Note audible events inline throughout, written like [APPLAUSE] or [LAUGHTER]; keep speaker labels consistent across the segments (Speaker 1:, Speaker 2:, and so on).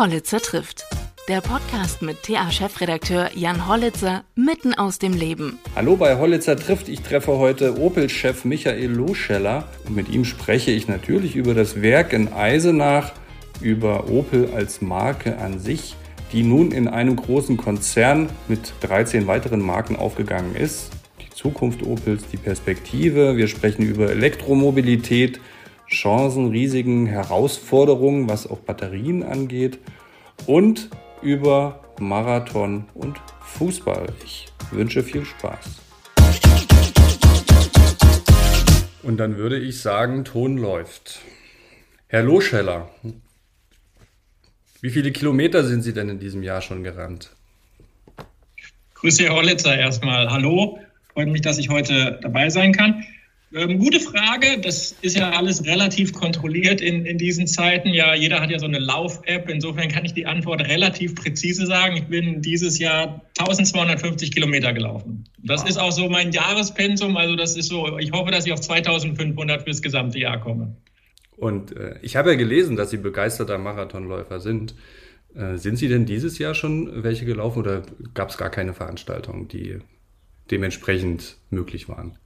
Speaker 1: Hollitzer trifft. Der Podcast mit TA-Chefredakteur Jan Hollitzer mitten aus dem Leben.
Speaker 2: Hallo bei Hollitzer trifft. Ich treffe heute Opel-Chef Michael Loscheller und mit ihm spreche ich natürlich über das Werk in Eisenach, über Opel als Marke an sich, die nun in einem großen Konzern mit 13 weiteren Marken aufgegangen ist. Die Zukunft Opels, die Perspektive. Wir sprechen über Elektromobilität, Chancen, Risiken, Herausforderungen, was auch Batterien angeht und über Marathon und Fußball. Ich wünsche viel Spaß. Und dann würde ich sagen, Ton läuft. Herr Loscheller, wie viele Kilometer sind Sie denn in diesem Jahr schon gerannt?
Speaker 3: Grüße, Herr Hollitzer, erstmal. Hallo, freut mich, dass ich heute dabei sein kann. Ähm, gute Frage. Das ist ja alles relativ kontrolliert in, in diesen Zeiten. Ja, jeder hat ja so eine Lauf-App. Insofern kann ich die Antwort relativ präzise sagen. Ich bin dieses Jahr 1250 Kilometer gelaufen. Das wow. ist auch so mein Jahrespensum. Also das ist so, ich hoffe, dass ich auf 2500 fürs gesamte Jahr komme.
Speaker 2: Und äh, ich habe ja gelesen, dass Sie begeisterter Marathonläufer sind. Äh, sind Sie denn dieses Jahr schon welche gelaufen oder gab es gar keine Veranstaltungen, die dementsprechend möglich waren?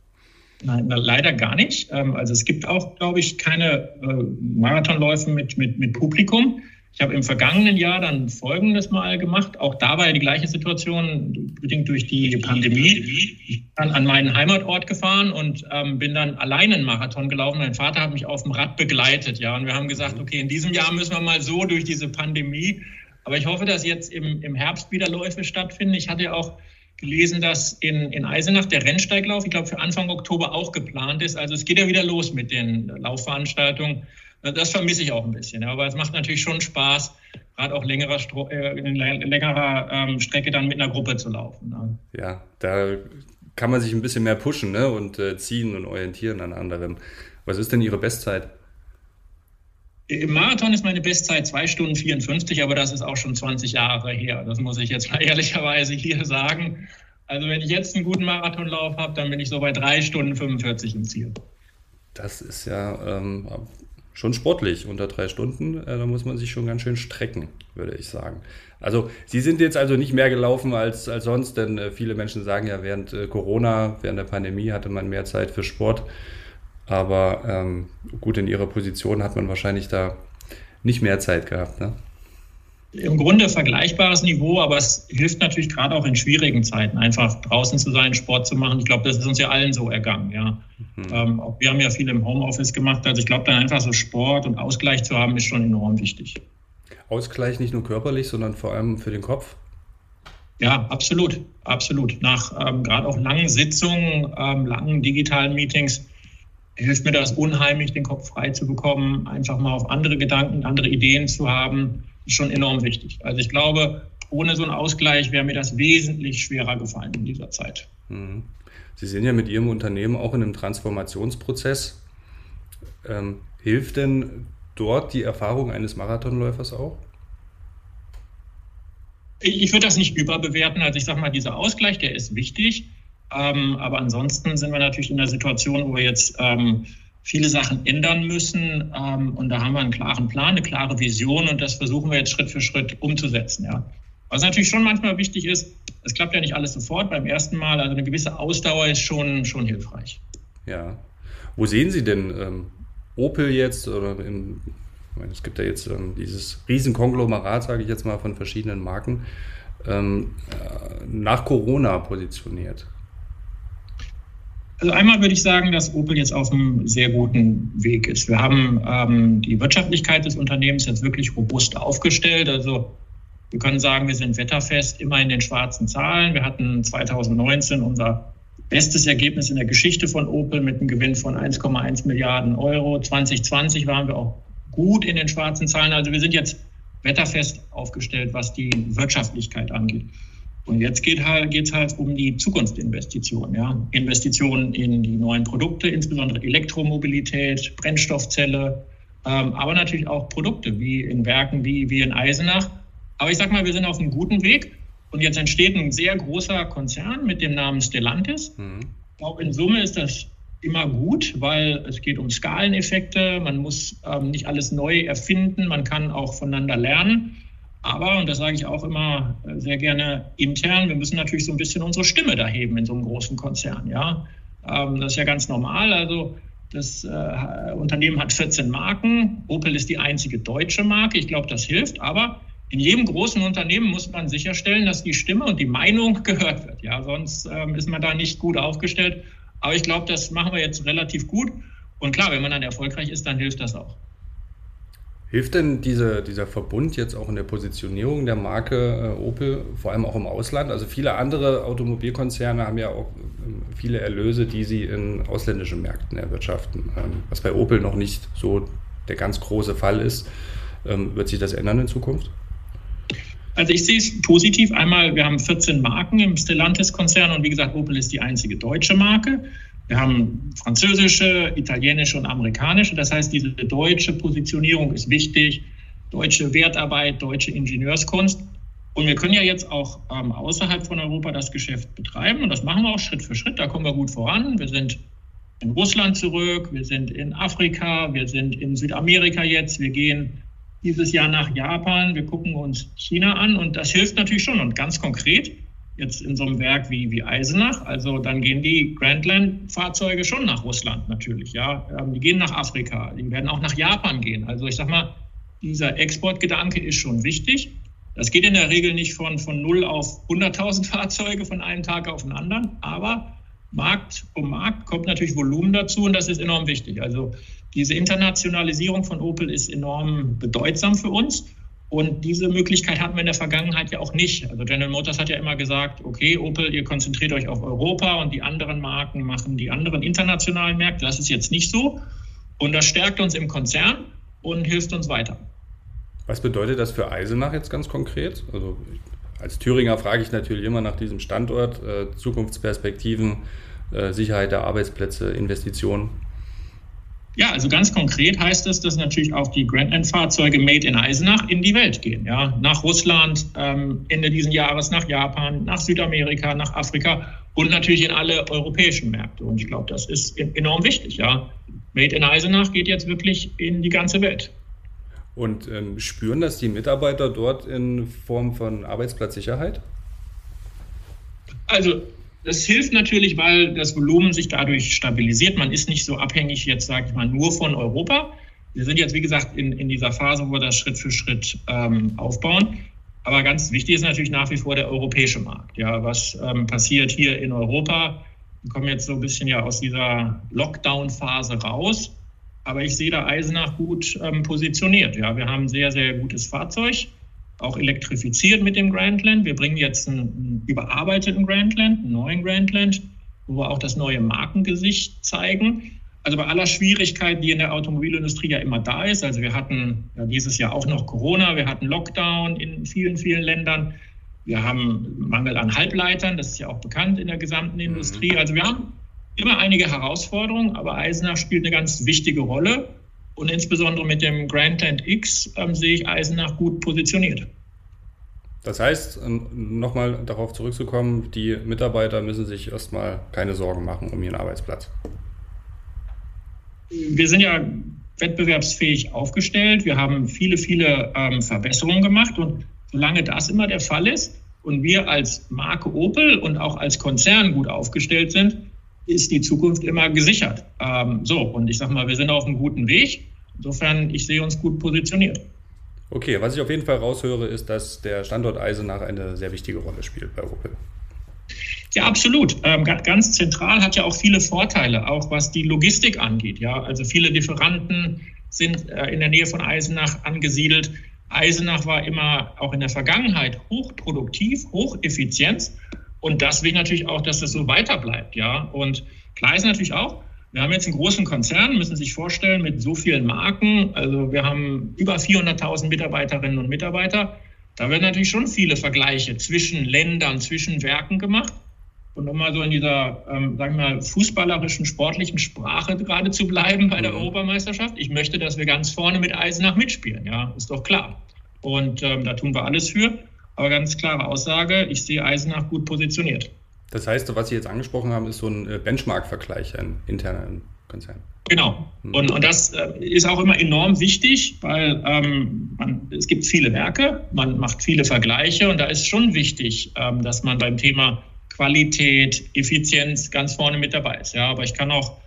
Speaker 3: Nein, leider gar nicht. Ähm, also es gibt auch, glaube ich, keine äh, Marathonläufe mit, mit, mit Publikum. Ich habe im vergangenen Jahr dann Folgendes mal gemacht. Auch da war ja die gleiche Situation, bedingt durch die Pandemie. Ich bin an meinen Heimatort gefahren und ähm, bin dann alleine einen Marathon gelaufen. Mein Vater hat mich auf dem Rad begleitet. Ja, und wir haben gesagt, okay, in diesem Jahr müssen wir mal so durch diese Pandemie. Aber ich hoffe, dass jetzt im, im Herbst wieder Läufe stattfinden. Ich hatte ja auch gelesen, dass in, in Eisenach der Rennsteiglauf, ich glaube, für Anfang Oktober auch geplant ist. Also es geht ja wieder los mit den Laufveranstaltungen. Das vermisse ich auch ein bisschen. Aber es macht natürlich schon Spaß, gerade auch längerer, äh, längerer ähm, Strecke dann mit einer Gruppe zu laufen.
Speaker 2: Ne? Ja, da kann man sich ein bisschen mehr pushen ne? und äh, ziehen und orientieren an anderen. Was ist denn Ihre Bestzeit?
Speaker 3: Im Marathon ist meine Bestzeit 2 Stunden 54, aber das ist auch schon 20 Jahre her. Das muss ich jetzt mal [LAUGHS] ehrlicherweise hier sagen. Also wenn ich jetzt einen guten Marathonlauf habe, dann bin ich so bei 3 Stunden 45 im Ziel.
Speaker 2: Das ist ja ähm, schon sportlich unter drei Stunden. Äh, da muss man sich schon ganz schön strecken, würde ich sagen. Also Sie sind jetzt also nicht mehr gelaufen als, als sonst, denn äh, viele Menschen sagen ja, während äh, Corona, während der Pandemie hatte man mehr Zeit für Sport. Aber ähm, gut, in ihrer Position hat man wahrscheinlich da nicht mehr Zeit gehabt. Ne?
Speaker 3: Im Grunde vergleichbares Niveau, aber es hilft natürlich gerade auch in schwierigen Zeiten, einfach draußen zu sein, Sport zu machen. Ich glaube, das ist uns ja allen so ergangen. Ja. Mhm. Ähm, wir haben ja viel im Homeoffice gemacht. Also ich glaube, dann einfach so Sport und Ausgleich zu haben, ist schon enorm wichtig.
Speaker 2: Ausgleich nicht nur körperlich, sondern vor allem für den Kopf?
Speaker 3: Ja, absolut, absolut. Nach ähm, gerade auch langen Sitzungen, ähm, langen digitalen Meetings hilft mir das unheimlich, den Kopf frei zu bekommen, einfach mal auf andere Gedanken, andere Ideen zu haben, ist schon enorm wichtig. Also ich glaube, ohne so einen Ausgleich wäre mir das wesentlich schwerer gefallen in dieser Zeit. Mhm.
Speaker 2: Sie sind ja mit Ihrem Unternehmen auch in einem Transformationsprozess. Ähm, hilft denn dort die Erfahrung eines Marathonläufers auch?
Speaker 3: Ich würde das nicht überbewerten. Also ich sage mal, dieser Ausgleich, der ist wichtig. Ähm, aber ansonsten sind wir natürlich in der Situation, wo wir jetzt ähm, viele Sachen ändern müssen. Ähm, und da haben wir einen klaren Plan, eine klare Vision und das versuchen wir jetzt Schritt für Schritt umzusetzen. Ja. Was natürlich schon manchmal wichtig ist, es klappt ja nicht alles sofort beim ersten Mal. Also eine gewisse Ausdauer ist schon, schon hilfreich.
Speaker 2: Ja. Wo sehen Sie denn ähm, Opel jetzt oder im, meine, es gibt ja jetzt ähm, dieses Riesenkonglomerat, sage ich jetzt mal, von verschiedenen Marken, ähm, äh, nach Corona positioniert?
Speaker 3: Also einmal würde ich sagen, dass Opel jetzt auf einem sehr guten Weg ist. Wir haben ähm, die Wirtschaftlichkeit des Unternehmens jetzt wirklich robust aufgestellt. Also wir können sagen, wir sind wetterfest, immer in den schwarzen Zahlen. Wir hatten 2019 unser bestes Ergebnis in der Geschichte von Opel mit einem Gewinn von 1,1 Milliarden Euro. 2020 waren wir auch gut in den schwarzen Zahlen. Also wir sind jetzt wetterfest aufgestellt, was die Wirtschaftlichkeit angeht. Und jetzt geht halt, geht's halt um die Zukunftsinvestitionen, ja. Investitionen in die neuen Produkte, insbesondere Elektromobilität, Brennstoffzelle, ähm, aber natürlich auch Produkte wie in Werken wie, wie in Eisenach. Aber ich sag mal, wir sind auf einem guten Weg. Und jetzt entsteht ein sehr großer Konzern mit dem Namen Stellantis. Mhm. Ich glaube, in Summe ist das immer gut, weil es geht um Skaleneffekte. Man muss ähm, nicht alles neu erfinden. Man kann auch voneinander lernen. Aber, und das sage ich auch immer äh, sehr gerne intern, wir müssen natürlich so ein bisschen unsere Stimme da heben in so einem großen Konzern. Ja? Ähm, das ist ja ganz normal. Also das äh, Unternehmen hat 14 Marken. Opel ist die einzige deutsche Marke. Ich glaube, das hilft. Aber in jedem großen Unternehmen muss man sicherstellen, dass die Stimme und die Meinung [LAUGHS] gehört wird. Ja, sonst ähm, ist man da nicht gut aufgestellt. Aber ich glaube, das machen wir jetzt relativ gut. Und klar, wenn man dann erfolgreich ist, dann hilft das auch.
Speaker 2: Hilft denn diese, dieser Verbund jetzt auch in der Positionierung der Marke äh, Opel, vor allem auch im Ausland? Also viele andere Automobilkonzerne haben ja auch ähm, viele Erlöse, die sie in ausländischen Märkten erwirtschaften, ähm, was bei Opel noch nicht so der ganz große Fall ist. Ähm, wird sich das ändern in Zukunft?
Speaker 3: Also ich sehe es positiv. Einmal, wir haben 14 Marken im Stellantis-Konzern und wie gesagt, Opel ist die einzige deutsche Marke. Wir haben französische, italienische und amerikanische. Das heißt, diese deutsche Positionierung ist wichtig. Deutsche Wertarbeit, deutsche Ingenieurskunst. Und wir können ja jetzt auch ähm, außerhalb von Europa das Geschäft betreiben. Und das machen wir auch Schritt für Schritt. Da kommen wir gut voran. Wir sind in Russland zurück, wir sind in Afrika, wir sind in Südamerika jetzt, wir gehen dieses Jahr nach Japan, wir gucken uns China an und das hilft natürlich schon. Und ganz konkret jetzt in so einem Werk wie, wie Eisenach. Also dann gehen die Grandland-Fahrzeuge schon nach Russland natürlich, ja. Ähm, die gehen nach Afrika, die werden auch nach Japan gehen. Also ich sag mal, dieser Exportgedanke ist schon wichtig. Das geht in der Regel nicht von, von 0 auf 100.000 Fahrzeuge von einem Tag auf den anderen, aber Markt um Markt kommt natürlich Volumen dazu und das ist enorm wichtig. Also diese Internationalisierung von Opel ist enorm bedeutsam für uns. Und diese Möglichkeit hatten wir in der Vergangenheit ja auch nicht. Also General Motors hat ja immer gesagt, okay, Opel, ihr konzentriert euch auf Europa und die anderen Marken machen die anderen internationalen Märkte. Das ist jetzt nicht so. Und das stärkt uns im Konzern und hilft uns weiter.
Speaker 2: Was bedeutet das für Eisenach jetzt ganz konkret? Also als Thüringer frage ich natürlich immer nach diesem Standort, äh, Zukunftsperspektiven, äh, Sicherheit der Arbeitsplätze, Investitionen.
Speaker 3: Ja, also ganz konkret heißt das, dass natürlich auch die Grandland-Fahrzeuge made in Eisenach in die Welt gehen. Ja, nach Russland, ähm, Ende dieses Jahres nach Japan, nach Südamerika, nach Afrika und natürlich in alle europäischen Märkte. Und ich glaube, das ist enorm wichtig. Ja, Made in Eisenach geht jetzt wirklich in die ganze Welt.
Speaker 2: Und ähm, spüren das die Mitarbeiter dort in Form von Arbeitsplatzsicherheit?
Speaker 3: Also das hilft natürlich, weil das Volumen sich dadurch stabilisiert. Man ist nicht so abhängig jetzt, sage ich mal, nur von Europa. Wir sind jetzt, wie gesagt, in, in dieser Phase, wo wir das Schritt für Schritt ähm, aufbauen. Aber ganz wichtig ist natürlich nach wie vor der europäische Markt. Ja, was ähm, passiert hier in Europa? Wir kommen jetzt so ein bisschen ja aus dieser Lockdown-Phase raus. Aber ich sehe da Eisenach gut ähm, positioniert. Ja, wir haben ein sehr, sehr gutes Fahrzeug auch elektrifiziert mit dem Grandland. Wir bringen jetzt einen, überarbeiteten Grandland, einen neuen Grandland, wo wir auch das neue Markengesicht zeigen. Also bei aller Schwierigkeit, die in der Automobilindustrie ja immer da ist. Also wir hatten ja dieses Jahr auch noch Corona, wir hatten Lockdown in vielen, vielen Ländern. Wir haben Mangel an Halbleitern, das ist ja auch bekannt in der gesamten mhm. Industrie. Also wir haben immer einige Herausforderungen, aber Eisenach spielt eine ganz wichtige Rolle. Und insbesondere mit dem Grandland X ähm, sehe ich Eisenach gut positioniert.
Speaker 2: Das heißt, ähm, nochmal darauf zurückzukommen, die Mitarbeiter müssen sich erstmal keine Sorgen machen um ihren Arbeitsplatz.
Speaker 3: Wir sind ja wettbewerbsfähig aufgestellt. Wir haben viele, viele ähm, Verbesserungen gemacht. Und solange das immer der Fall ist und wir als Marke Opel und auch als Konzern gut aufgestellt sind, ist die Zukunft immer gesichert. Ähm, so, und ich sage mal, wir sind auf einem guten Weg. Insofern, ich sehe uns gut positioniert.
Speaker 2: Okay, was ich auf jeden Fall raushöre, ist, dass der Standort Eisenach eine sehr wichtige Rolle spielt bei Opel.
Speaker 3: Ja, absolut. Ähm, ganz zentral hat ja auch viele Vorteile, auch was die Logistik angeht. Ja, also viele Lieferanten sind äh, in der Nähe von Eisenach angesiedelt. Eisenach war immer auch in der Vergangenheit hochproduktiv, hocheffizient. Und das will ich natürlich auch, dass das so weiter bleibt. Ja, und klar ist natürlich auch, wir haben jetzt einen großen Konzern, müssen Sie sich vorstellen, mit so vielen Marken. Also wir haben über 400.000 Mitarbeiterinnen und Mitarbeiter. Da werden natürlich schon viele Vergleiche zwischen Ländern, zwischen Werken gemacht. Und um mal so in dieser, ähm, sagen wir mal, fußballerischen, sportlichen Sprache gerade zu bleiben bei der mhm. Europameisterschaft. Ich möchte, dass wir ganz vorne mit Eisenach mitspielen. Ja, ist doch klar. Und ähm, da tun wir alles für. Aber ganz klare Aussage, ich sehe Eisenach gut positioniert.
Speaker 2: Das heißt, was Sie jetzt angesprochen haben, ist so ein äh, Benchmark-Vergleich, ein interner Konzern.
Speaker 3: Genau. Mhm. Und, und das äh, ist auch immer enorm wichtig, weil ähm, man, es gibt viele Werke, man macht viele Vergleiche und da ist schon wichtig, ähm, dass man beim Thema Qualität, Effizienz ganz vorne mit dabei ist. Ja, aber ich kann auch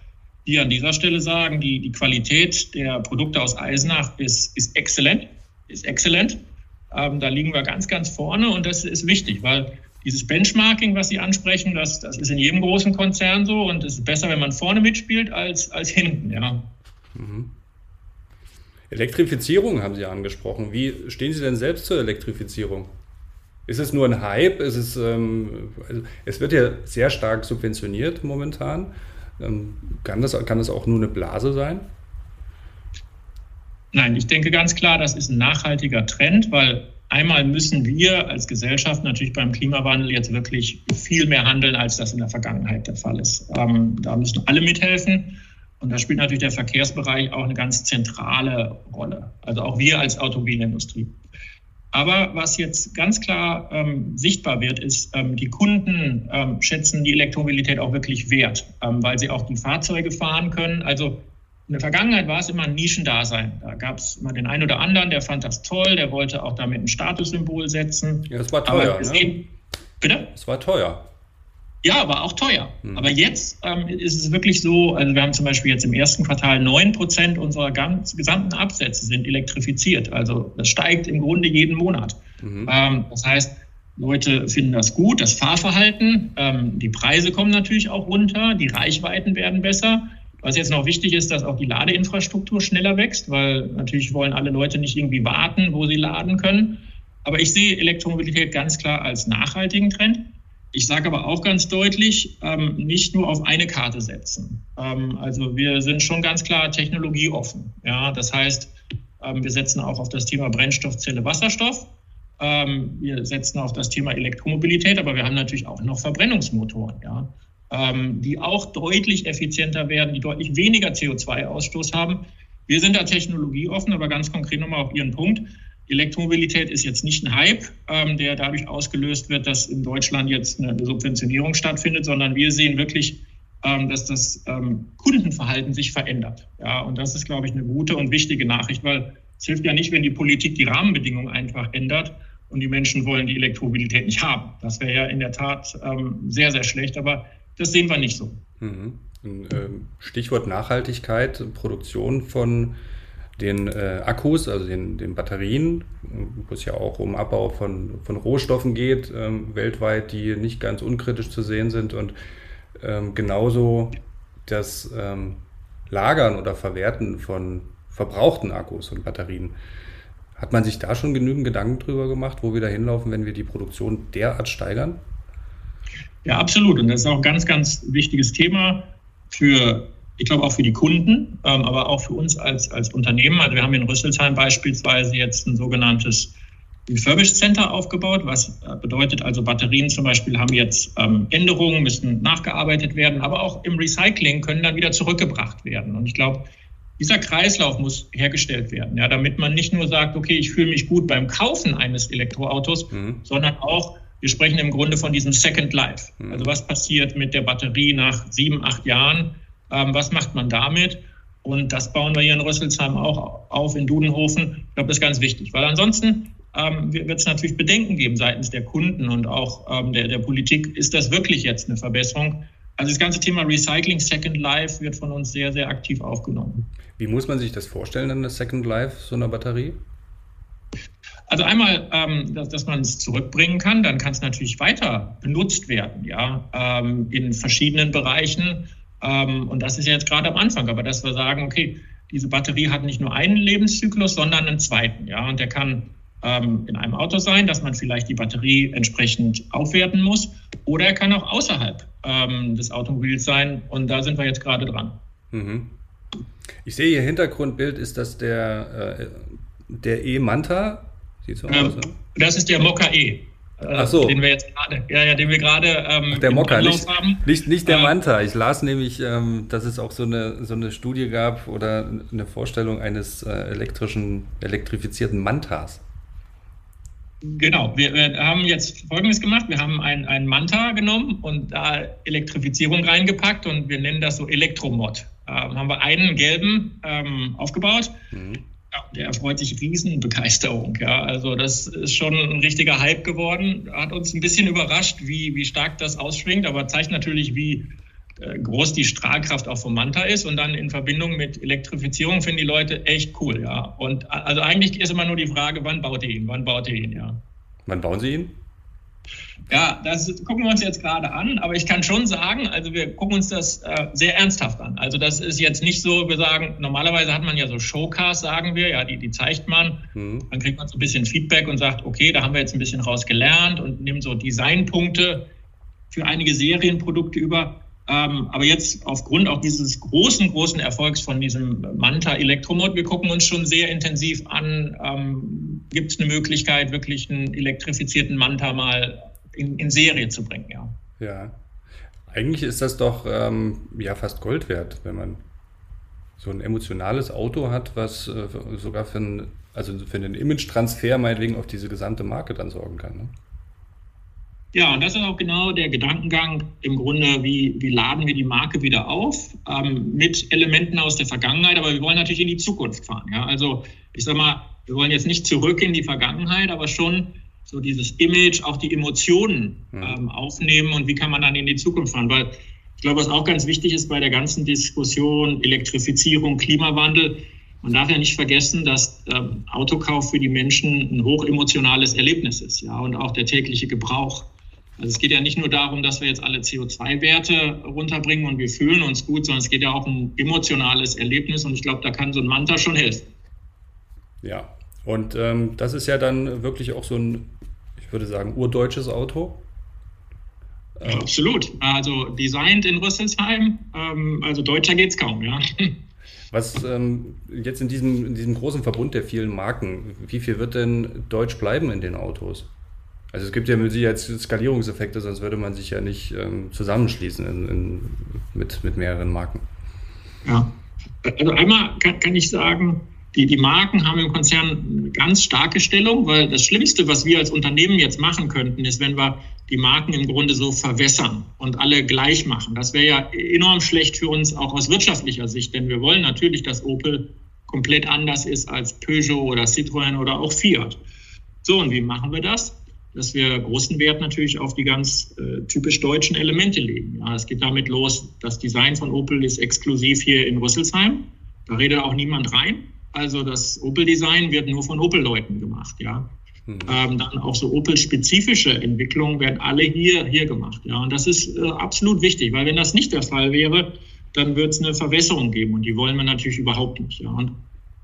Speaker 3: hier an dieser Stelle sagen, die, die Qualität der Produkte aus Eisenach ist, ist exzellent, ist exzellent. Ähm, da liegen wir ganz, ganz vorne und das ist wichtig, weil dieses Benchmarking, was Sie ansprechen, das, das ist in jedem großen Konzern so und es ist besser, wenn man vorne mitspielt als, als hinten, ja. Mhm.
Speaker 2: Elektrifizierung haben Sie angesprochen. Wie stehen Sie denn selbst zur Elektrifizierung? Ist es nur ein Hype? Ist es, ähm, also es wird ja sehr stark subventioniert momentan. Ähm, kann, das, kann das auch nur eine Blase sein?
Speaker 3: Nein, ich denke ganz klar, das ist ein nachhaltiger Trend, weil einmal müssen wir als Gesellschaft natürlich beim Klimawandel jetzt wirklich viel mehr handeln, als das in der Vergangenheit der Fall ist. Ähm, da müssen alle mithelfen. Und da spielt natürlich der Verkehrsbereich auch eine ganz zentrale Rolle. Also auch wir als Automobilindustrie. Aber was jetzt ganz klar ähm, sichtbar wird, ist, ähm, die Kunden ähm, schätzen die Elektromobilität auch wirklich wert, ähm, weil sie auch die Fahrzeuge fahren können. Also in der Vergangenheit war es immer ein Nischendasein. Da gab es immer den einen oder anderen, der fand das toll, der wollte auch damit ein Statussymbol setzen.
Speaker 2: Ja, das war teuer. Ne? Bitte? Es war teuer.
Speaker 3: Ja, aber auch teuer. Hm. Aber jetzt ähm, ist es wirklich so, also wir haben zum Beispiel jetzt im ersten Quartal 9 Prozent unserer ganz, gesamten Absätze sind elektrifiziert. Also das steigt im Grunde jeden Monat. Mhm. Ähm, das heißt, Leute finden das gut, das Fahrverhalten, ähm, die Preise kommen natürlich auch runter, die Reichweiten werden besser. Was jetzt noch wichtig ist, dass auch die Ladeinfrastruktur schneller wächst, weil natürlich wollen alle Leute nicht irgendwie warten, wo sie laden können. Aber ich sehe Elektromobilität ganz klar als nachhaltigen Trend. Ich sage aber auch ganz deutlich, ähm, nicht nur auf eine Karte setzen. Ähm, also wir sind schon ganz klar technologieoffen. Ja, das heißt, ähm, wir setzen auch auf das Thema Brennstoffzelle Wasserstoff. Wir setzen auf das Thema Elektromobilität, aber wir haben natürlich auch noch Verbrennungsmotoren, ja, ähm, die auch deutlich effizienter werden, die deutlich weniger CO2-Ausstoß haben. Wir sind da technologieoffen, aber ganz konkret nochmal auf Ihren Punkt. Elektromobilität ist jetzt nicht ein Hype, ähm, der dadurch ausgelöst wird, dass in Deutschland jetzt eine Subventionierung stattfindet, sondern wir sehen wirklich, ähm, dass das ähm, Kundenverhalten sich verändert. Ja, und das ist, glaube ich, eine gute und wichtige Nachricht, weil es hilft ja nicht, wenn die Politik die Rahmenbedingungen einfach ändert und die Menschen wollen die Elektromobilität nicht haben. Das wäre ja in der Tat ähm, sehr, sehr schlecht, aber das sehen wir nicht so. Mhm.
Speaker 2: Ähm, Stichwort Nachhaltigkeit, Produktion von den äh, Akkus, also den, den Batterien, wo es ja auch um Abbau von, von Rohstoffen geht, ähm, weltweit, die nicht ganz unkritisch zu sehen sind und ähm, genauso das Lagern oder Verwerten von verbrauchten Akkus und Batterien. Hat man sich da schon genügend Gedanken drüber gemacht, wo wir da hinlaufen, wenn wir die Produktion derart steigern?
Speaker 3: Ja, absolut. Und das ist auch ein ganz, ganz wichtiges Thema für ich glaube auch für die Kunden, ähm, aber auch für uns als, als Unternehmen. Also wir haben in Rüsselsheim beispielsweise jetzt ein sogenanntes Refurbished Center aufgebaut, was äh, bedeutet also Batterien zum Beispiel haben jetzt ähm, Änderungen, müssen nachgearbeitet werden, aber auch im Recycling können dann wieder zurückgebracht werden. Und ich glaube, dieser Kreislauf muss hergestellt werden, ja, damit man nicht nur sagt, okay, ich fühle mich gut beim Kaufen eines Elektroautos, mhm. sondern auch, wir sprechen im Grunde von diesem Second Life. Mhm. Also was passiert mit der Batterie nach sieben, acht Jahren? Ähm, was macht man damit? Und das bauen wir hier in Rüsselsheim auch auf, in Dudenhofen. Ich glaube, das ist ganz wichtig, weil ansonsten ähm, wird es natürlich Bedenken geben seitens der Kunden und auch ähm, der, der Politik. Ist das wirklich jetzt eine Verbesserung? Also das ganze Thema Recycling Second Life wird von uns sehr, sehr aktiv aufgenommen.
Speaker 2: Wie muss man sich das vorstellen, dann das Second Life so einer Batterie?
Speaker 3: Also einmal, ähm, dass, dass man es zurückbringen kann, dann kann es natürlich weiter benutzt werden, ja, ähm, in verschiedenen Bereichen. Ähm, und das ist jetzt gerade am Anfang, aber dass wir sagen, okay, diese Batterie hat nicht nur einen Lebenszyklus, sondern einen zweiten. Ja, und der kann ähm, in einem Auto sein, dass man vielleicht die Batterie entsprechend aufwerten muss, oder er kann auch außerhalb ähm, des Automobils sein. Und da sind wir jetzt gerade dran. Mhm.
Speaker 2: Ich sehe Ihr Hintergrundbild ist das der, äh, der E-Manta.
Speaker 3: Sieht so ähm, aus. Ne? Das ist der Mokka E.
Speaker 2: Ach so.
Speaker 3: den wir jetzt gerade, ja, ja, den wir gerade
Speaker 2: ähm, der Mokka, nicht, haben. Nicht, nicht der äh, Manta. Ich las nämlich, ähm, dass es auch so eine, so eine Studie gab oder eine Vorstellung eines äh, elektrischen, elektrifizierten Mantas.
Speaker 3: Genau, wir, wir, haben jetzt Folgendes gemacht. Wir haben ein, ein Manta genommen und da Elektrifizierung reingepackt und wir nennen das so Elektromod. ähm, haben wir einen gelben ähm, aufgebaut. Mhm. Ja, der erfreut sich Riesenbegeisterung. Ja, also das ist schon ein richtiger Hype geworden. Hat uns ein bisschen überrascht, wie, wie stark das ausschwingt, aber zeigt natürlich, wie äh, groß die Strahlkraft auch vom Manta ist und dann in Verbindung mit Elektrifizierung finden die Leute echt cool, ja. Und also eigentlich ist immer nur die Frage, wann baut ihr ihn? Wann baut ihr ihn, ja?
Speaker 2: Wann bauen Sie ihn?
Speaker 3: Ja, das gucken wir uns jetzt gerade an, aber ich kann schon sagen, also wir gucken uns das äh, sehr ernsthaft an. Also das ist jetzt nicht so, wir sagen, normalerweise hat man ja so Showcasts, sagen wir, ja, die, die zeigt man. Mhm. Dann kriegt man so ein bisschen Feedback und sagt, okay, da haben wir jetzt ein bisschen raus gelernt und nimmt so Designpunkte für einige Serienprodukte über. Ähm, aber jetzt aufgrund auch dieses großen, großen Erfolgs von diesem Manta Elektromod, wir gucken uns schon sehr intensiv an, ähm, gibt es eine Möglichkeit, wirklich einen elektrifizierten Manta mal in, in Serie zu bringen, ja.
Speaker 2: Ja. Eigentlich ist das doch ähm, ja fast Gold wert, wenn man so ein emotionales Auto hat, was äh, sogar für, ein, also für einen Image-Transfer meinetwegen auf diese gesamte Marke dann sorgen kann. Ne?
Speaker 3: Ja, und das ist auch genau der Gedankengang im Grunde, wie, wie laden wir die Marke wieder auf ähm, mit Elementen aus der Vergangenheit, aber wir wollen natürlich in die Zukunft fahren. Ja? Also ich sage mal, wir wollen jetzt nicht zurück in die Vergangenheit, aber schon so dieses Image, auch die Emotionen mhm. ähm, aufnehmen und wie kann man dann in die Zukunft fahren. Weil ich glaube, was auch ganz wichtig ist bei der ganzen Diskussion Elektrifizierung, Klimawandel, man darf ja nicht vergessen, dass ähm, Autokauf für die Menschen ein hochemotionales Erlebnis ist, ja, und auch der tägliche Gebrauch. Also es geht ja nicht nur darum, dass wir jetzt alle CO2-Werte runterbringen und wir fühlen uns gut, sondern es geht ja auch um ein emotionales Erlebnis und ich glaube, da kann so ein Manta schon helfen.
Speaker 2: Ja, und ähm, das ist ja dann wirklich auch so ein, ich würde sagen, urdeutsches Auto.
Speaker 3: Ähm, Absolut. Also designt in Rüsselsheim, ähm, also deutscher geht es kaum, ja. [LAUGHS]
Speaker 2: Was ähm, jetzt in diesem, in diesem großen Verbund der vielen Marken, wie viel wird denn Deutsch bleiben in den Autos? Also es gibt ja mit Sicherheit Skalierungseffekte, sonst würde man sich ja nicht ähm, zusammenschließen in, in, mit, mit mehreren Marken.
Speaker 3: Ja, also einmal kann, kann ich sagen, die, die Marken haben im Konzern eine ganz starke Stellung, weil das Schlimmste, was wir als Unternehmen jetzt machen könnten, ist, wenn wir die Marken im Grunde so verwässern und alle gleich machen. Das wäre ja enorm schlecht für uns, auch aus wirtschaftlicher Sicht, denn wir wollen natürlich, dass Opel komplett anders ist als Peugeot oder Citroën oder auch Fiat. So, und wie machen wir das? Dass wir großen Wert natürlich auf die ganz äh, typisch deutschen Elemente legen. Ja, es geht damit los, das Design von Opel ist exklusiv hier in Rüsselsheim. Da redet auch niemand rein. Also das Opel-Design wird nur von Opel-Leuten gemacht. Ja. Mhm. Ähm, dann auch so Opel-spezifische Entwicklungen werden alle hier, hier gemacht. Ja. Und das ist äh, absolut wichtig, weil wenn das nicht der Fall wäre, dann wird es eine Verwässerung geben und die wollen wir natürlich überhaupt nicht. Ja. Und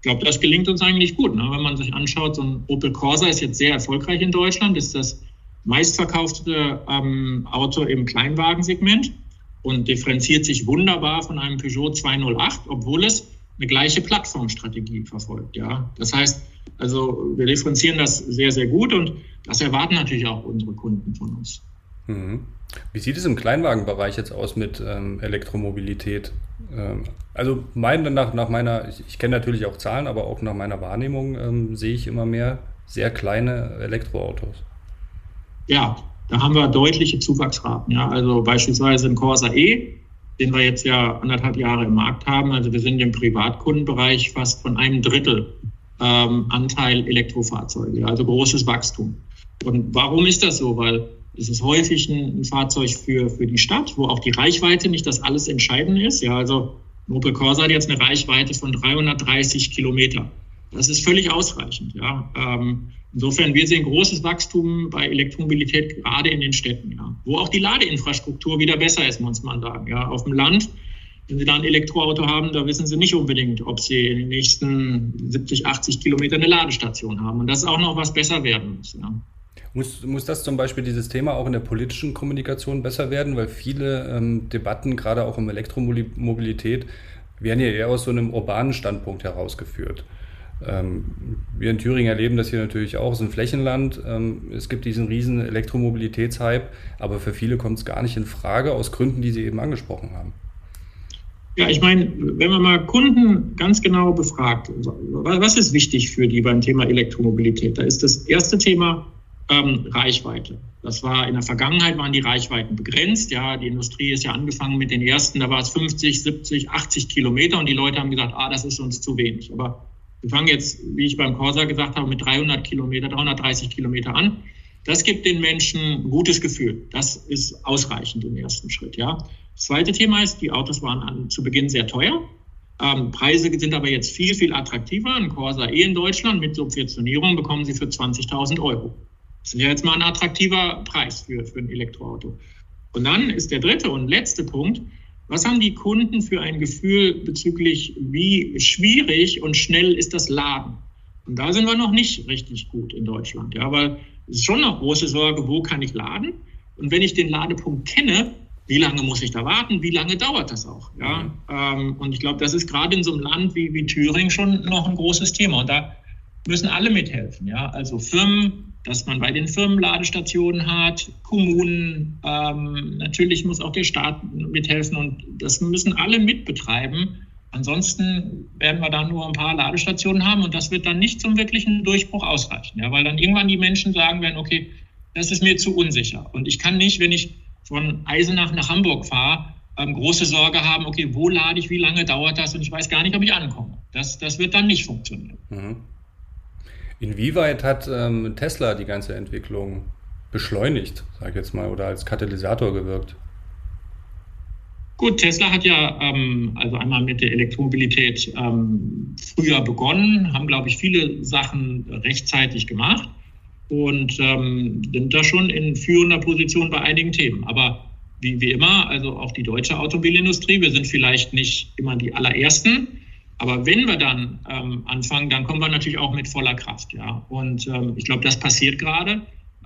Speaker 3: ich glaube, das gelingt uns eigentlich gut. Ne? Wenn man sich anschaut, so ein Opel Corsa ist jetzt sehr erfolgreich in Deutschland, ist das meistverkaufte ähm, Auto im Kleinwagensegment und differenziert sich wunderbar von einem Peugeot 208, obwohl es eine gleiche Plattformstrategie verfolgt. Ja, das heißt, also wir differenzieren das sehr, sehr gut und das erwarten natürlich auch unsere Kunden von uns.
Speaker 2: Mhm. Wie sieht es im Kleinwagenbereich jetzt aus mit ähm, Elektromobilität? Ähm, also mein, nach, nach meiner, ich, ich kenne natürlich auch Zahlen, aber auch nach meiner Wahrnehmung ähm, sehe ich immer mehr sehr kleine Elektroautos.
Speaker 3: Ja, da haben wir deutliche Zuwachsraten. Ja. Also beispielsweise im Corsa E, den wir jetzt ja anderthalb Jahre im Markt haben. Also wir sind im Privatkundenbereich fast von einem Drittel ähm, Anteil Elektrofahrzeuge, also großes Wachstum. Und warum ist das so? Weil es ist häufig ein, ein, Fahrzeug für, für die Stadt, wo auch die Reichweite nicht das alles Entscheidende ist. Ja, also ein Opel Corsa hat jetzt eine Reichweite von 330 Kilometer. Das ist völlig ausreichend. Ja. Ähm, insofern, wir sehen großes Wachstum bei Elektromobilität gerade in den Städten, ja. wo auch die Ladeinfrastruktur wieder besser ist, muss man sagen. Ja. Auf dem Land, wenn Sie da ein Elektroauto haben, da wissen Sie nicht unbedingt, ob Sie in den nächsten 70, 80 Kilometern eine Ladestation haben. Und das ist auch noch was besser werden muss. Ja.
Speaker 2: Muss, muss das zum Beispiel dieses Thema auch in der politischen Kommunikation besser werden? Weil viele ähm, Debatten, gerade auch um Elektromobilität, werden ja eher aus so einem urbanen Standpunkt herausgeführt. Ähm, wir in Thüringen erleben das hier natürlich auch, es ist ein Flächenland. Ähm, es gibt diesen riesen Elektromobilitätshype, aber für viele kommt es gar nicht in Frage, aus Gründen, die Sie eben angesprochen haben.
Speaker 3: Ja, ich meine, wenn man mal Kunden ganz genau befragt, was ist wichtig für die beim Thema Elektromobilität? Da ist das erste Thema ähm, Reichweite. Das war in der Vergangenheit waren die Reichweiten begrenzt. Ja, die Industrie ist ja angefangen mit den ersten, da war es 50, 70, 80 Kilometer und die Leute haben gesagt, ah, das ist uns zu wenig. Aber wir fangen jetzt, wie ich beim Corsa gesagt habe, mit 300 Kilometer, 330 Kilometer an. Das gibt den Menschen ein gutes Gefühl. Das ist ausreichend im ersten Schritt. Ja. Das zweite Thema ist, die Autos waren an, zu Beginn sehr teuer. Ähm, Preise sind aber jetzt viel, viel attraktiver. Ein Corsa E in Deutschland mit Subventionierung bekommen Sie für 20.000 Euro. Das ist ja jetzt mal ein attraktiver Preis für, für ein Elektroauto. Und dann ist der dritte und letzte Punkt, was haben die Kunden für ein Gefühl bezüglich, wie schwierig und schnell ist das Laden? Und da sind wir noch nicht richtig gut in Deutschland, ja, weil es ist schon noch große Sorge, wo kann ich laden? Und wenn ich den Ladepunkt kenne, wie lange muss ich da warten? Wie lange dauert das auch? Ja, ähm, und ich glaube, das ist gerade in so einem Land wie, wie Thüringen schon noch ein großes Thema. Und da müssen alle mithelfen. Ja, also Firmen, dass man bei den Firmen Ladestationen hat, Kommunen, ähm, natürlich muss auch der Staat mithelfen und das müssen alle mitbetreiben. Ansonsten werden wir da nur ein paar Ladestationen haben und das wird dann nicht zum wirklichen Durchbruch ausreichen, ja, weil dann irgendwann die Menschen sagen werden, okay, das ist mir zu unsicher und ich kann nicht, wenn ich von Eisenach nach Hamburg fahre, ähm, große Sorge haben, okay, wo lade ich, wie lange dauert das und ich weiß gar nicht, ob ich ankomme. Das, das wird dann nicht funktionieren. Mhm.
Speaker 2: Inwieweit hat ähm, Tesla die ganze Entwicklung beschleunigt, sage ich jetzt mal, oder als Katalysator gewirkt?
Speaker 3: Gut, Tesla hat ja ähm, also einmal mit der Elektromobilität ähm, früher begonnen, haben, glaube ich, viele Sachen rechtzeitig gemacht und ähm, sind da schon in führender Position bei einigen Themen. Aber wie, wie immer, also auch die deutsche Automobilindustrie, wir sind vielleicht nicht immer die allerersten, aber wenn wir dann ähm, anfangen, dann kommen wir natürlich auch mit voller Kraft. Ja. Und ähm, ich glaube, das passiert gerade.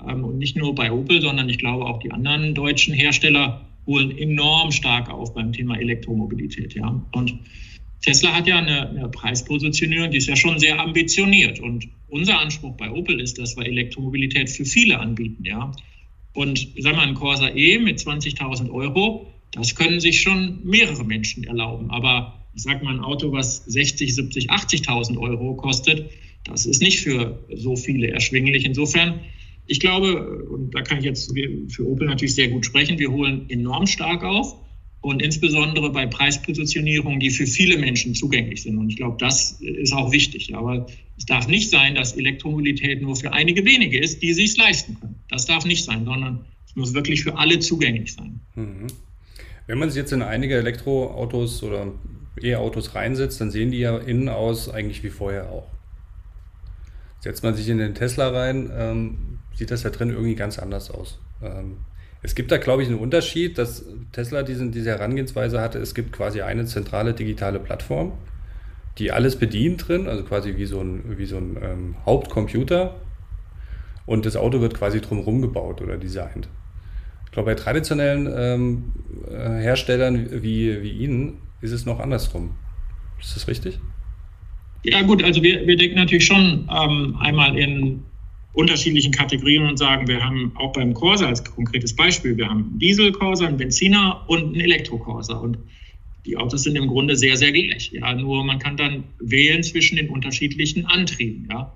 Speaker 3: Ähm, und nicht nur bei Opel, sondern ich glaube auch die anderen deutschen Hersteller holen enorm stark auf beim Thema Elektromobilität. Ja. Und Tesla hat ja eine, eine Preispositionierung, die ist ja schon sehr ambitioniert. Und unser Anspruch bei Opel ist, dass wir Elektromobilität für viele anbieten. Ja. Und sagen wir, ein Corsa E mit 20.000 Euro, das können sich schon mehrere Menschen erlauben. Aber ich sage mal, ein Auto, was 60, 70, 80.000 Euro kostet, das ist nicht für so viele erschwinglich. Insofern, ich glaube, und da kann ich jetzt für Opel natürlich sehr gut sprechen, wir holen enorm stark auf und insbesondere bei Preispositionierungen, die für viele Menschen zugänglich sind. Und ich glaube, das ist auch wichtig. Aber es darf nicht sein, dass Elektromobilität nur für einige wenige ist, die sich leisten können. Das darf nicht sein, sondern es muss wirklich für alle zugänglich sein. Mhm.
Speaker 2: Wenn man sich jetzt in einige Elektroautos oder E-Autos reinsetzt, dann sehen die ja innen aus eigentlich wie vorher auch. Setzt man sich in den Tesla rein, ähm, sieht das da drin irgendwie ganz anders aus. Ähm, es gibt da, glaube ich, einen Unterschied, dass Tesla diesen, diese Herangehensweise hatte. Es gibt quasi eine zentrale digitale Plattform, die alles bedient drin, also quasi wie so ein, wie so ein ähm, Hauptcomputer. Und das Auto wird quasi drumherum gebaut oder designt. Ich glaube, bei traditionellen ähm, äh, Herstellern wie, wie Ihnen ist es noch andersrum. Ist das richtig?
Speaker 3: Ja gut, also wir, wir denken natürlich schon ähm, einmal in unterschiedlichen Kategorien und sagen, wir haben auch beim Corsa als konkretes Beispiel, wir haben Diesel-Corsa, einen Benziner und einen Elektro-Corsa. Und die Autos sind im Grunde sehr, sehr gleich. Ja, nur man kann dann wählen zwischen den unterschiedlichen Antrieben. Ja.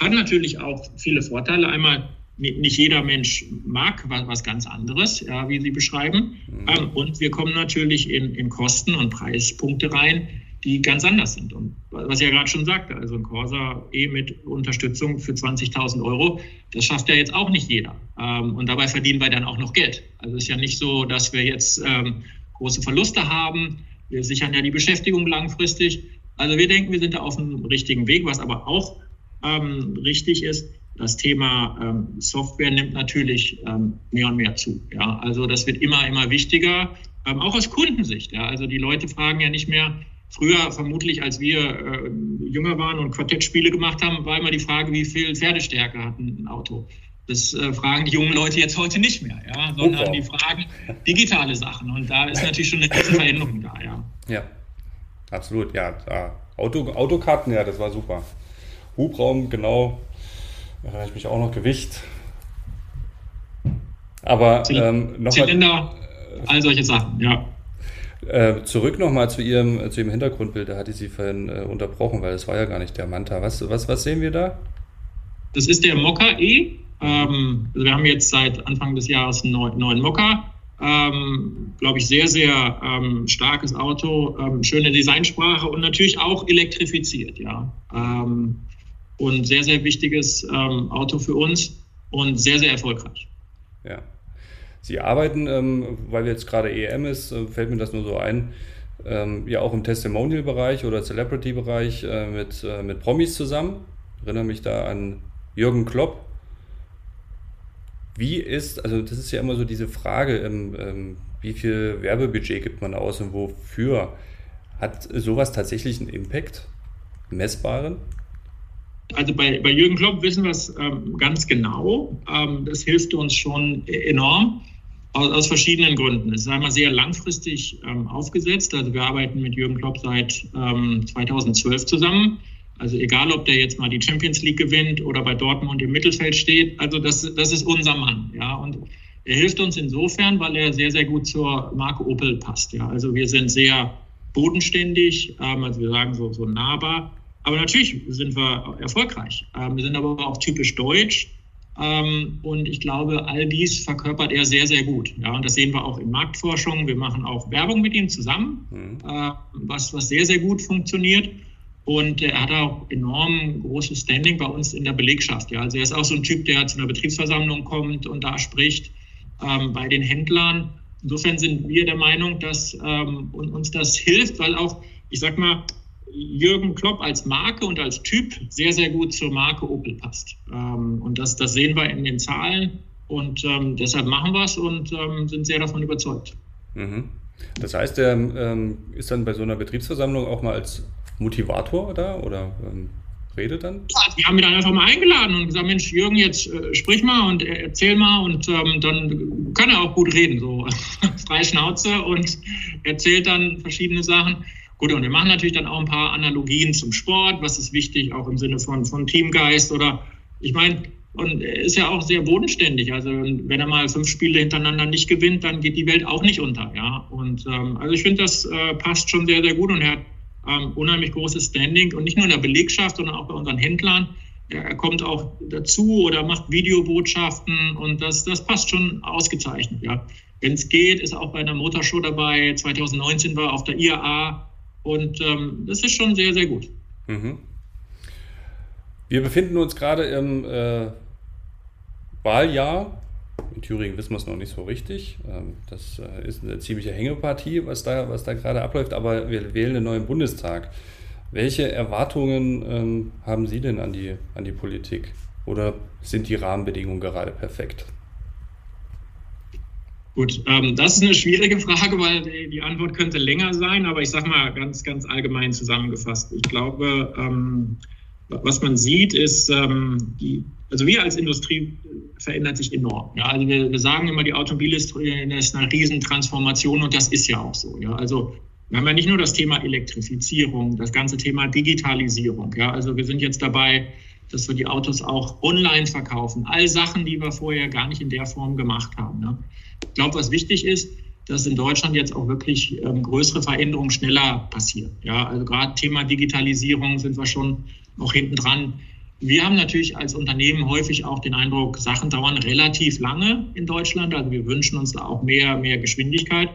Speaker 3: Hat natürlich auch viele Vorteile. Einmal nicht jeder Mensch mag was, ganz anderes, ja, wie Sie beschreiben. Mhm. Ähm, und wir kommen natürlich in, in Kosten und Preispunkte rein, die ganz anders sind. Und was ich ja gerade schon sagte, also ein Corsa E mit Unterstützung für 20.000 Euro, das schafft ja jetzt auch nicht jeder. Ähm, und dabei verdienen wir dann auch noch Geld. Also es ist ja nicht so, dass wir jetzt ähm, große Verluste haben. Wir sichern ja die Beschäftigung langfristig. Also wir denken, wir sind da auf dem richtigen Weg. Was aber auch richtig ist, das Thema ähm, Software nimmt natürlich ähm, mehr und mehr zu. Ja? Also das wird immer, immer wichtiger, ähm, auch aus Kundensicht. Ja? Also die Leute fragen ja nicht mehr, früher vermutlich, als wir äh, jünger waren und Quartettspiele gemacht haben, war immer die Frage, wie viel Pferdestärke hat ein Auto. Das äh, fragen die jungen Leute jetzt heute nicht mehr, ja? sondern die fragen digitale Sachen. Und da ist natürlich schon eine große Veränderung da. Ja,
Speaker 2: ja absolut. Ja, Auto, Autokarten, ja, das war super. Hubraum, genau, erinnere ich mich auch noch Gewicht. Aber ähm,
Speaker 3: nochmal. Zylinder, all solche Sachen, ja.
Speaker 2: Äh, zurück nochmal zu Ihrem, zu Ihrem Hintergrundbild, da hatte ich Sie vorhin äh, unterbrochen, weil das war ja gar nicht der Manta. Was, was, was sehen wir da?
Speaker 3: Das ist der Mokka E. Ähm, also wir haben jetzt seit Anfang des Jahres einen neuen Mokka. Ähm, glaube ich, sehr, sehr ähm, starkes Auto, ähm, schöne Designsprache und natürlich auch elektrifiziert, ja. Ähm, und sehr, sehr wichtiges ähm, Auto für uns und sehr, sehr erfolgreich.
Speaker 2: Ja. Sie arbeiten, ähm, weil jetzt gerade EM ist, äh, fällt mir das nur so ein, ja auch im Testimonial-Bereich oder Celebrity-Bereich äh, mit, äh, mit Promis zusammen. Ich erinnere mich da an Jürgen Klopp, wie ist, also das ist ja immer so diese Frage, ähm, ähm, wie viel Werbebudget gibt man aus und wofür? Hat sowas tatsächlich einen Impact? Messbaren?
Speaker 3: Also bei, bei Jürgen Klopp wissen wir es ähm, ganz genau. Ähm, das hilft uns schon enorm aus, aus, verschiedenen Gründen. Es ist einmal sehr langfristig ähm, aufgesetzt. Also wir arbeiten mit Jürgen Klopp seit 2012 ähm, zusammen. Also egal, ob der jetzt mal die Champions League gewinnt oder bei Dortmund im Mittelfeld steht, also das, das ist unser Mann, ja. Und er hilft uns insofern, weil er sehr, sehr gut zur Marke Opel passt, ja. Also wir sind sehr bodenständig, ähm, also wir sagen so, so nahbar. Aber natürlich sind wir erfolgreich. Ähm, wir sind aber auch typisch deutsch. Ähm, und ich glaube, all dies verkörpert er sehr, sehr gut. Ja, und das sehen wir auch in Marktforschung. Wir machen auch Werbung mit ihm zusammen, mhm. äh, was, was sehr, sehr gut funktioniert. Und er hat auch enorm großes Standing bei uns in der Belegschaft. Ja. Also er ist auch so ein Typ, der zu einer Betriebsversammlung kommt und da spricht ähm, bei den Händlern. Insofern sind wir der Meinung, dass ähm, uns das hilft, weil auch, ich sag mal, Jürgen Klopp als Marke und als Typ sehr, sehr gut zur Marke Opel passt. Ähm, und das, das sehen wir in den Zahlen. Und ähm, deshalb machen wir es und ähm, sind sehr davon überzeugt.
Speaker 2: Mhm. Das heißt, er ähm, ist dann bei so einer Betriebsversammlung auch mal als Motivator da oder redet dann?
Speaker 3: Ja, die haben mich dann einfach mal eingeladen und gesagt, Mensch, Jürgen, jetzt äh, sprich mal und äh, erzähl mal und ähm, dann kann er auch gut reden, so [LAUGHS] frei Schnauze und erzählt dann verschiedene Sachen. Gut, und wir machen natürlich dann auch ein paar Analogien zum Sport, was ist wichtig, auch im Sinne von, von Teamgeist oder ich meine, und er ist ja auch sehr bodenständig. Also wenn er mal fünf Spiele hintereinander nicht gewinnt, dann geht die Welt auch nicht unter. Ja, und ähm, also ich finde, das äh, passt schon sehr, sehr gut und er hat ähm, unheimlich großes Standing und nicht nur in der Belegschaft, sondern auch bei unseren Händlern. Er kommt auch dazu oder macht Videobotschaften und das, das passt schon ausgezeichnet. Ja. Wenn es geht, ist auch bei einer Motorshow dabei. 2019 war auf der IAA und ähm, das ist schon sehr, sehr gut. Mhm.
Speaker 2: Wir befinden uns gerade im äh, Wahljahr in Thüringen wissen wir es noch nicht so richtig. Ähm, das äh, ist eine ziemliche Hängepartie, was da, was da gerade abläuft, aber wir wählen einen neuen Bundestag. Welche Erwartungen ähm, haben Sie denn an die, an die Politik? Oder sind die Rahmenbedingungen gerade perfekt?
Speaker 3: Gut, ähm, das ist eine schwierige Frage, weil die, die, Antwort könnte länger sein, aber ich sage mal ganz, ganz allgemein zusammengefasst. Ich glaube, ähm, was man sieht, ist, ähm, die, also wir als Industrie verändert sich enorm. Ja, also wir, wir sagen immer, die Automobilindustrie ist eine Riesentransformation und das ist ja auch so. Ja, also wir haben ja nicht nur das Thema Elektrifizierung, das ganze Thema Digitalisierung. Ja, also wir sind jetzt dabei, dass wir die Autos auch online verkaufen. All Sachen, die wir vorher gar nicht in der Form gemacht haben. Ne? Ich glaube, was wichtig ist, dass in Deutschland jetzt auch wirklich ähm, größere Veränderungen schneller passieren. Ja, also gerade Thema Digitalisierung sind wir schon noch hinten dran. Wir haben natürlich als Unternehmen häufig auch den Eindruck, Sachen dauern relativ lange in Deutschland. Also wir wünschen uns da auch mehr, mehr Geschwindigkeit.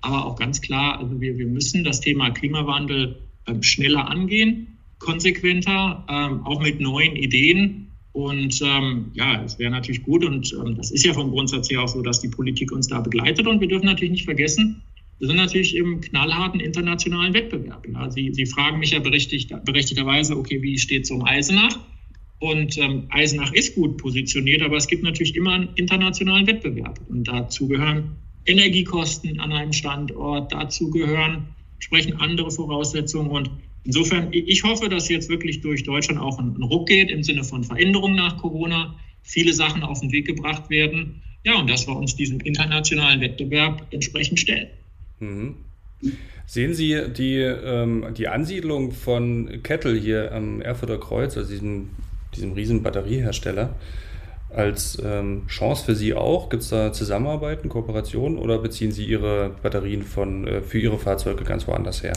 Speaker 3: Aber auch ganz klar, also wir, wir müssen das Thema Klimawandel ähm, schneller angehen, konsequenter, ähm, auch mit neuen Ideen. Und ähm, ja, es wäre natürlich gut, und ähm, das ist ja vom Grundsatz her auch so, dass die Politik uns da begleitet. Und wir dürfen natürlich nicht vergessen, wir sind natürlich im knallharten internationalen Wettbewerb. Ja. Sie, Sie fragen mich ja berechtigt, berechtigterweise, okay, wie steht es um Eisenach? Und ähm, Eisenach ist gut positioniert, aber es gibt natürlich immer einen internationalen Wettbewerb. Und dazu gehören Energiekosten an einem Standort, dazu gehören entsprechend andere Voraussetzungen. Und insofern, ich hoffe, dass jetzt wirklich durch Deutschland auch ein, Ruck geht im Sinne von Veränderungen nach Corona, viele Sachen auf den Weg gebracht werden. Ja, und dass wir uns diesem internationalen Wettbewerb entsprechend stellen.
Speaker 2: Mhm. Sehen Sie die, ähm, die Ansiedlung von Kettle hier am Erfurter Kreuz, also diesem, diesem riesen Batteriehersteller, als ähm, Chance für Sie auch? Gibt es da Zusammenarbeiten, Kooperationen oder beziehen Sie Ihre Batterien von, äh, für Ihre Fahrzeuge ganz woanders her?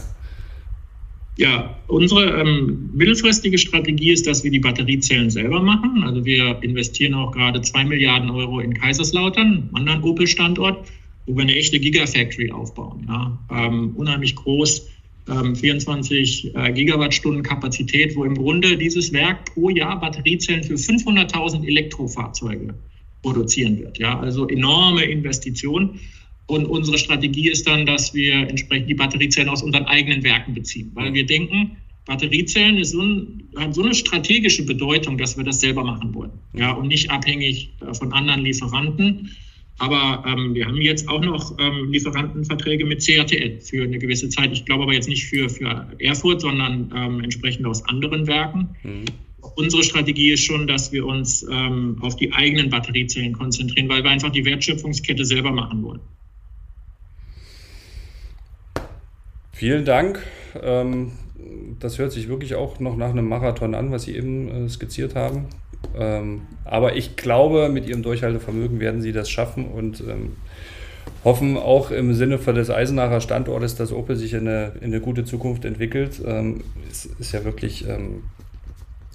Speaker 3: Ja, unsere ähm, mittelfristige Strategie ist, dass wir die Batteriezellen selber machen. Also wir investieren auch gerade zwei Milliarden Euro in Kaiserslautern, einem anderen Opel-Standort, wo wir eine echte Gigafactory aufbauen. Ja. Ähm, unheimlich groß, ähm, 24 äh, Gigawattstunden Kapazität, wo im Grunde dieses Werk pro Jahr Batteriezellen für 500.000 Elektrofahrzeuge produzieren wird. Ja. Also enorme Investitionen. Und unsere Strategie ist dann, dass wir entsprechend die Batteriezellen aus unseren eigenen Werken beziehen, weil wir denken, Batteriezellen so ein, hat so eine strategische Bedeutung, dass wir das selber machen wollen. Ja, und nicht abhängig äh, von anderen Lieferanten. Aber ähm, wir haben jetzt auch noch ähm, Lieferantenverträge mit CATL für eine gewisse Zeit. Ich glaube aber jetzt nicht für, für Erfurt, sondern ähm, entsprechend aus anderen Werken. Mhm. Unsere Strategie ist schon, dass wir uns ähm, auf die eigenen Batteriezellen konzentrieren, weil wir einfach die Wertschöpfungskette selber machen wollen.
Speaker 2: Vielen Dank. Ähm, das hört sich wirklich auch noch nach einem Marathon an, was Sie eben äh, skizziert haben. Ähm, aber ich glaube, mit Ihrem Durchhaltevermögen werden Sie das schaffen und ähm, hoffen auch im Sinne des Eisenacher Standortes, dass Opel sich in eine, in eine gute Zukunft entwickelt. Es ist ja wirklich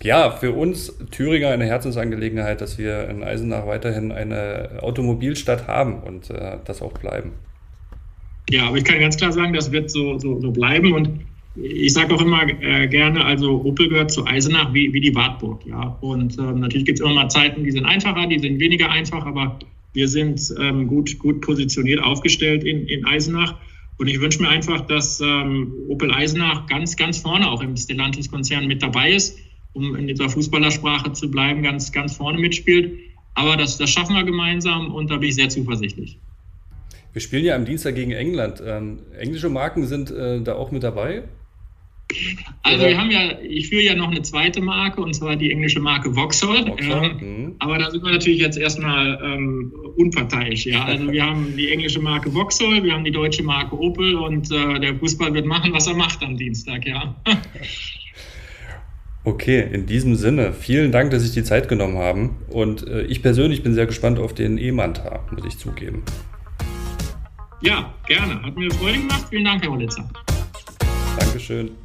Speaker 2: ja, für uns Thüringer eine Herzensangelegenheit, dass wir in Eisenach weiterhin eine Automobilstadt haben und äh, das auch bleiben.
Speaker 3: Ja, aber ich kann ganz klar sagen, das wird so, so, so bleiben. Und ich sage auch immer äh, gerne, also Opel gehört zu Eisenach wie, wie die Wartburg. Ja? Und ähm, natürlich gibt es immer mal Zeiten, die sind einfacher, die sind weniger einfach, aber wir sind ähm, gut, gut positioniert aufgestellt in, in Eisenach. Und ich wünsche mir einfach, dass ähm, Opel Eisenach ganz, ganz vorne auch im Stellantis-Konzern mit dabei ist, um in dieser Fußballersprache zu bleiben, ganz, ganz vorne mitspielt. Aber das, das schaffen wir gemeinsam und da bin ich sehr zuversichtlich.
Speaker 2: Wir spielen ja am Dienstag gegen England. Ähm, englische Marken sind äh, da auch mit dabei?
Speaker 3: Also Oder? wir haben ja, ich führe ja noch eine zweite Marke und zwar die englische Marke Vauxhall. Vauxhall ähm, aber da sind wir natürlich jetzt erstmal ähm, unparteiisch. Ja? Also wir haben die englische Marke Vauxhall, wir haben die deutsche Marke Opel und äh, der Fußball wird machen, was er macht am Dienstag, ja. [LAUGHS]
Speaker 2: Okay, in diesem Sinne, vielen Dank, dass Sie sich die Zeit genommen haben. Und äh, ich persönlich bin sehr gespannt auf den E-Manta, muss ich zugeben.
Speaker 3: Ja, gerne. Hat mir Freude gemacht. Vielen Dank, Herr Olitzer.
Speaker 2: Dankeschön.